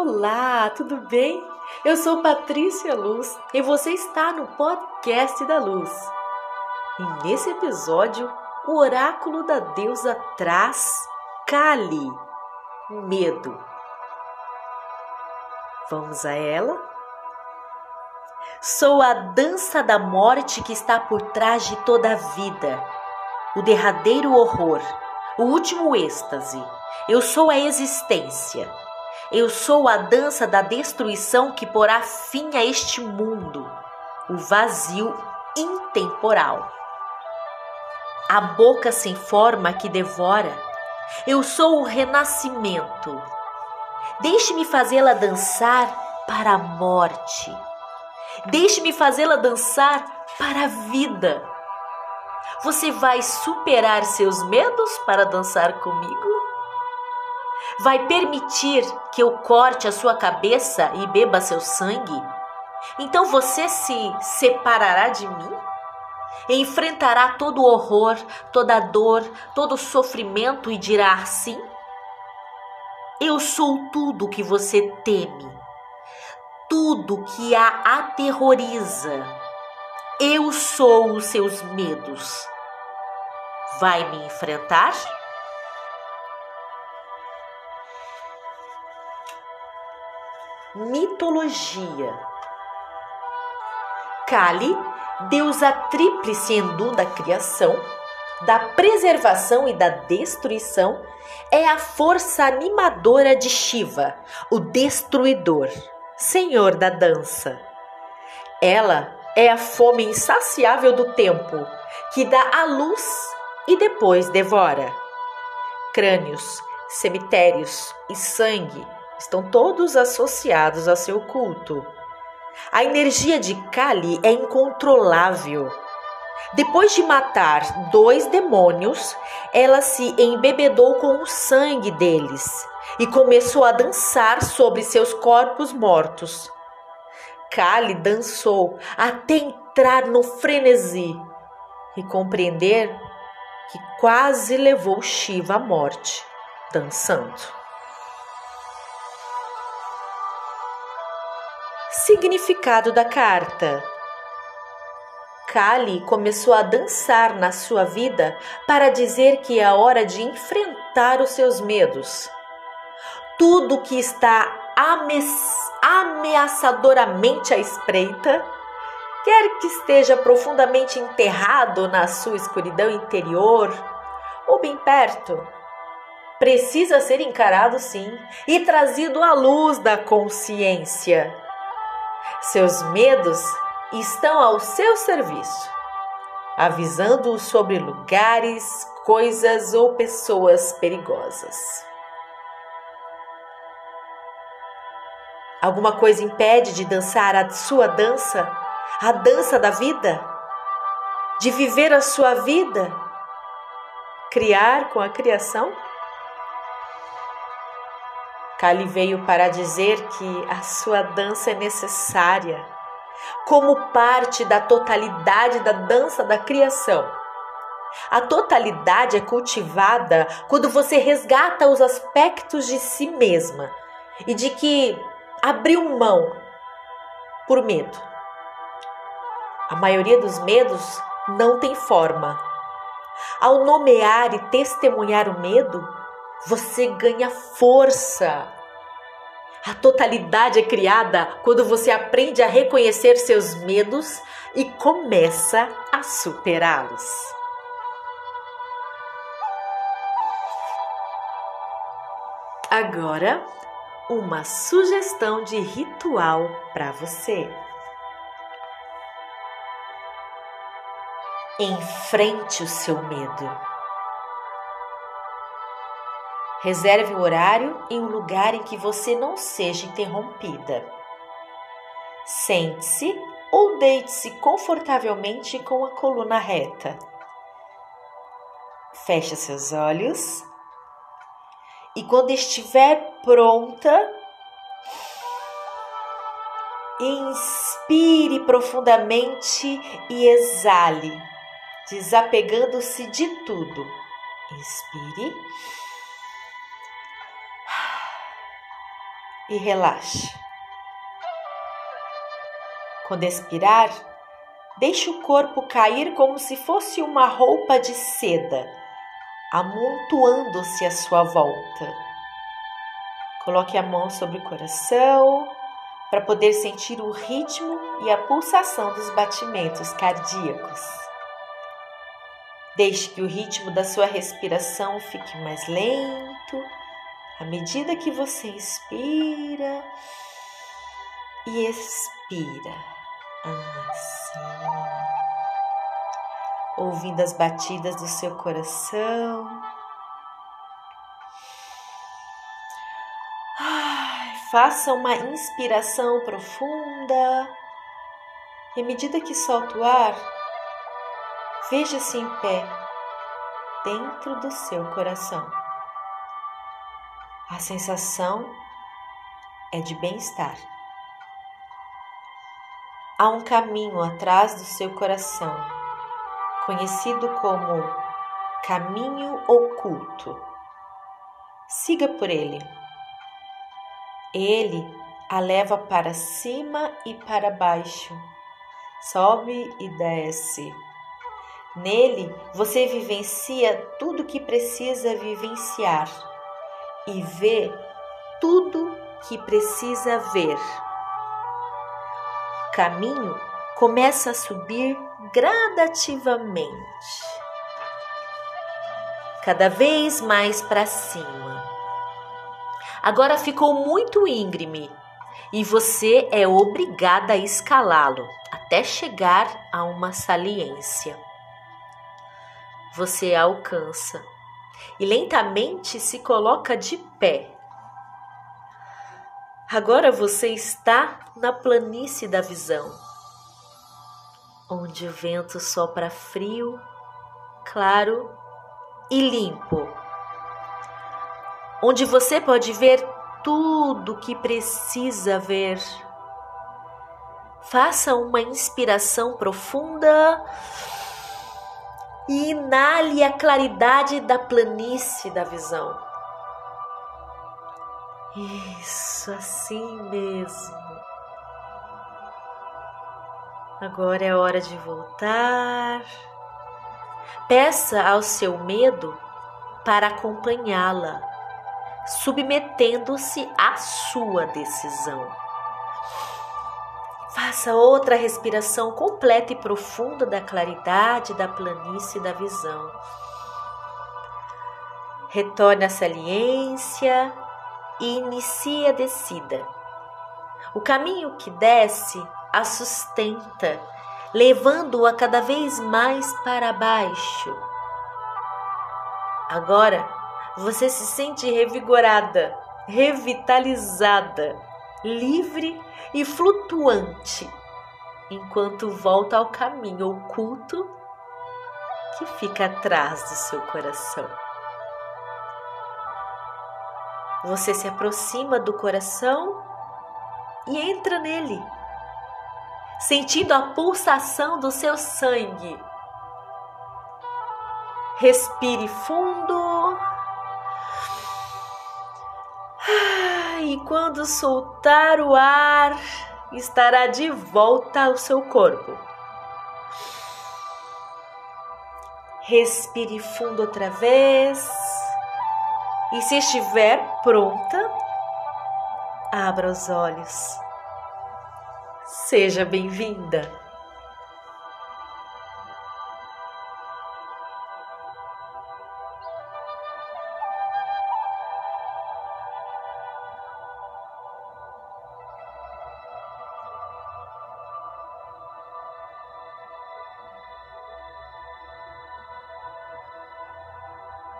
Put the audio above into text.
Olá, tudo bem? Eu sou Patrícia Luz e você está no podcast da Luz. E nesse episódio, o oráculo da deusa traz Kali, medo. Vamos a ela? Sou a dança da morte que está por trás de toda a vida, o derradeiro horror, o último êxtase. Eu sou a existência. Eu sou a dança da destruição que porá fim a este mundo, o vazio intemporal. A boca sem forma que devora. Eu sou o renascimento. Deixe-me fazê-la dançar para a morte. Deixe-me fazê-la dançar para a vida. Você vai superar seus medos para dançar comigo? Vai permitir que eu corte a sua cabeça e beba seu sangue? Então você se separará de mim? Enfrentará todo o horror, toda a dor, todo o sofrimento e dirá assim: Eu sou tudo o que você teme, tudo que a aterroriza. Eu sou os seus medos. Vai me enfrentar? Mitologia Kali, deusa tríplice Endu da criação, da preservação e da destruição, é a força animadora de Shiva, o destruidor, senhor da dança. Ela é a fome insaciável do tempo, que dá a luz e depois devora. Crânios, cemitérios e sangue estão todos associados a seu culto. A energia de Kali é incontrolável. Depois de matar dois demônios, ela se embebedou com o sangue deles e começou a dançar sobre seus corpos mortos. Kali dançou até entrar no frenesi e compreender que quase levou Shiva à morte, dançando. Significado da carta: Kali começou a dançar na sua vida para dizer que é hora de enfrentar os seus medos. Tudo que está ameaçadoramente à espreita, quer que esteja profundamente enterrado na sua escuridão interior ou bem perto, precisa ser encarado sim e trazido à luz da consciência seus medos estão ao seu serviço, avisando-o sobre lugares, coisas ou pessoas perigosas. Alguma coisa impede de dançar a sua dança, a dança da vida? De viver a sua vida? Criar com a criação? Kali veio para dizer que a sua dança é necessária, como parte da totalidade da dança da criação. A totalidade é cultivada quando você resgata os aspectos de si mesma e de que abriu mão por medo. A maioria dos medos não tem forma. Ao nomear e testemunhar o medo, você ganha força. A totalidade é criada quando você aprende a reconhecer seus medos e começa a superá-los. Agora, uma sugestão de ritual para você. Enfrente o seu medo. Reserve o horário em um lugar em que você não seja interrompida. Sente-se ou deite-se confortavelmente com a coluna reta. Feche seus olhos e quando estiver pronta, inspire profundamente e exale, desapegando-se de tudo. Inspire e relaxe. Quando expirar, deixe o corpo cair como se fosse uma roupa de seda, amontoando-se à sua volta. Coloque a mão sobre o coração para poder sentir o ritmo e a pulsação dos batimentos cardíacos. Deixe que o ritmo da sua respiração fique mais lento à medida que você inspira e expira. Assim. Ouvindo as batidas do seu coração. Faça uma inspiração profunda. E à medida que solta o ar, veja-se em pé dentro do seu coração. A sensação é de bem-estar. Há um caminho atrás do seu coração, conhecido como caminho oculto. Siga por ele. Ele a leva para cima e para baixo, sobe e desce. Nele você vivencia tudo que precisa vivenciar e vê tudo que precisa ver. O caminho começa a subir gradativamente, cada vez mais para cima. Agora ficou muito íngreme e você é obrigada a escalá-lo até chegar a uma saliência. Você alcança e lentamente se coloca de pé. Agora você está na planície da visão, onde o vento sopra frio, claro e limpo, onde você pode ver tudo que precisa ver. Faça uma inspiração profunda e inale a claridade da planície da visão. Isso, assim mesmo. Agora é hora de voltar. Peça ao seu medo para acompanhá-la, submetendo-se à sua decisão. Faça outra respiração completa e profunda da claridade, da planície da visão. Retorne à saliência e inicie a descida. O caminho que desce a sustenta, levando-a cada vez mais para baixo. Agora você se sente revigorada, revitalizada livre e flutuante, enquanto volta ao caminho oculto que fica atrás do seu coração. Você se aproxima do coração e entra nele, sentindo a pulsação do seu sangue. Respire fundo e quando soltar o ar, estará de volta ao seu corpo. Respire fundo outra vez. E se estiver pronta, abra os olhos. Seja bem-vinda.